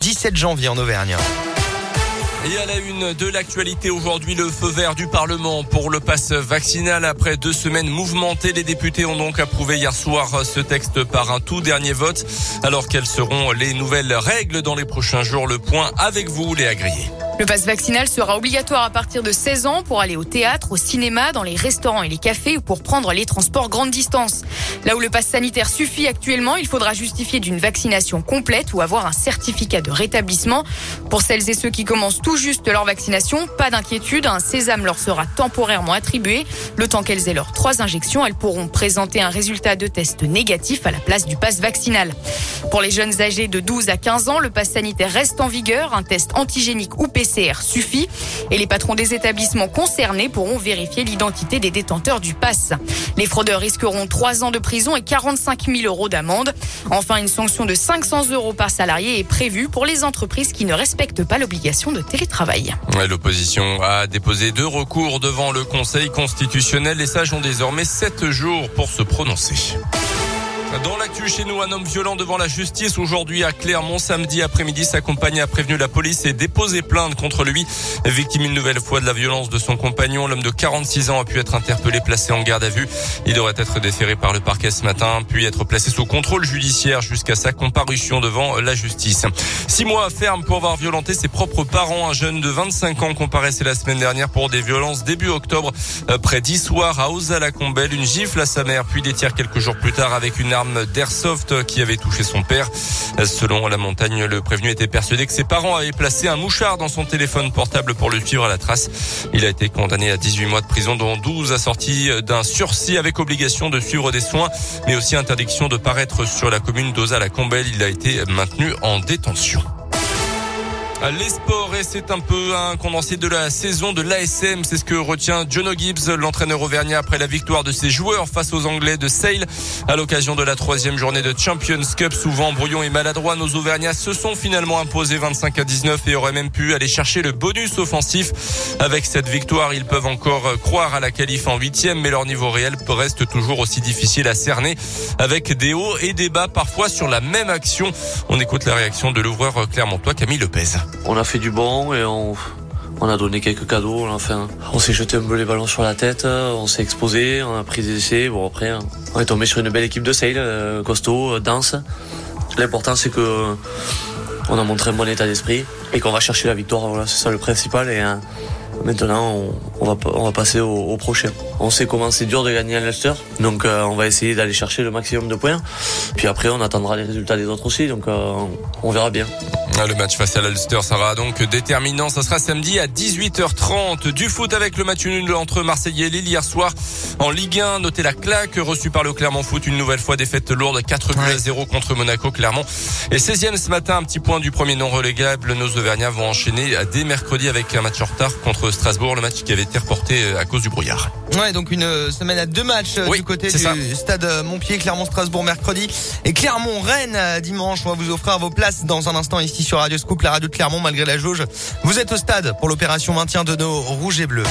17 janvier en Auvergne. Et à la une de l'actualité aujourd'hui, le feu vert du Parlement pour le pass vaccinal. Après deux semaines mouvementées, les députés ont donc approuvé hier soir ce texte par un tout dernier vote. Alors quelles seront les nouvelles règles dans les prochains jours? Le point avec vous, les agréés. Le passe vaccinal sera obligatoire à partir de 16 ans pour aller au théâtre, au cinéma, dans les restaurants et les cafés ou pour prendre les transports grande distance. Là où le passe sanitaire suffit actuellement, il faudra justifier d'une vaccination complète ou avoir un certificat de rétablissement. Pour celles et ceux qui commencent tout juste leur vaccination, pas d'inquiétude, un sésame leur sera temporairement attribué. Le temps qu'elles aient leurs trois injections, elles pourront présenter un résultat de test négatif à la place du passe vaccinal. Pour les jeunes âgés de 12 à 15 ans, le passe sanitaire reste en vigueur. Un test antigénique ou PCR suffit et les patrons des établissements concernés pourront vérifier l'identité des détenteurs du pass. Les fraudeurs risqueront 3 ans de prison et 45 000 euros d'amende. Enfin, une sanction de 500 euros par salarié est prévue pour les entreprises qui ne respectent pas l'obligation de télétravail. L'opposition a déposé deux recours devant le Conseil constitutionnel. Les sages ont désormais 7 jours pour se prononcer. Dans l'actu chez nous, un homme violent devant la justice aujourd'hui à Clermont samedi après-midi. Sa compagne a prévenu la police et déposé plainte contre lui. Victime une nouvelle fois de la violence de son compagnon, l'homme de 46 ans a pu être interpellé, placé en garde à vue. Il devrait être déféré par le parquet ce matin, puis être placé sous contrôle judiciaire jusqu'à sa comparution devant la justice. Six mois ferme pour avoir violenté ses propres parents. Un jeune de 25 ans comparaissait la semaine dernière pour des violences début octobre euh, près d'Issoire à Ozala-Combel. Une gifle à sa mère, puis des tirs quelques jours plus tard avec une d'airsoft qui avait touché son père. Selon la montagne, le prévenu était persuadé que ses parents avaient placé un mouchard dans son téléphone portable pour le suivre à la trace. Il a été condamné à 18 mois de prison, dont 12 assortis d'un sursis avec obligation de suivre des soins, mais aussi interdiction de paraître sur la commune d'Oza-la-Combelle. Il a été maintenu en détention. Les sports et c'est un peu un condensé de la saison de l'ASM. C'est ce que retient Jono Gibbs, l'entraîneur auvergnat après la victoire de ses joueurs face aux Anglais de Sale à l'occasion de la troisième journée de Champions Cup. Souvent brouillon et maladroit, nos Auvergnats se sont finalement imposés 25 à 19 et auraient même pu aller chercher le bonus offensif. Avec cette victoire, ils peuvent encore croire à la qualif en huitième, mais leur niveau réel reste toujours aussi difficile à cerner avec des hauts et des bas parfois sur la même action. On écoute la réaction de l'ouvreur clermontois Camille Lepez on a fait du bon et on, a donné quelques cadeaux. On s'est jeté un peu les ballons sur la tête, on s'est exposé, on a pris des essais. Bon après, on est tombé sur une belle équipe de sale, euh, costaud, euh, dense. L'important c'est que on a montré un bon état d'esprit et qu'on va chercher la victoire. Voilà, c'est ça le principal. Et hein, maintenant, on, va, on va passer au, prochain. On sait comment c'est dur de gagner à Leicester, donc euh, on va essayer d'aller chercher le maximum de points. Puis après, on attendra les résultats des autres aussi, donc on verra bien. Ah, le match face à l'Ulster sera donc déterminant. Ça sera samedi à 18h30. Du foot avec le match nul entre Marseille et Lille hier soir en Ligue 1. Notez la claque reçue par le Clermont Foot. Une nouvelle fois défaite lourde 4 buts à 0 contre Monaco Clermont. Et 16e ce matin, un petit point du premier non relégable. Nos Auvergnats vont enchaîner dès mercredi avec un match en retard contre Strasbourg. Le match qui avait été reporté à cause du brouillard. Ouais, donc une semaine à deux matchs euh, du côté du stade euh, Montpied, Clermont-Strasbourg mercredi et Clermont-Rennes euh, dimanche. On va vous offrir vos places dans un instant ici sur Radio Scoop, la radio de Clermont malgré la jauge. Vous êtes au stade pour l'opération maintien de nos rouges et bleus.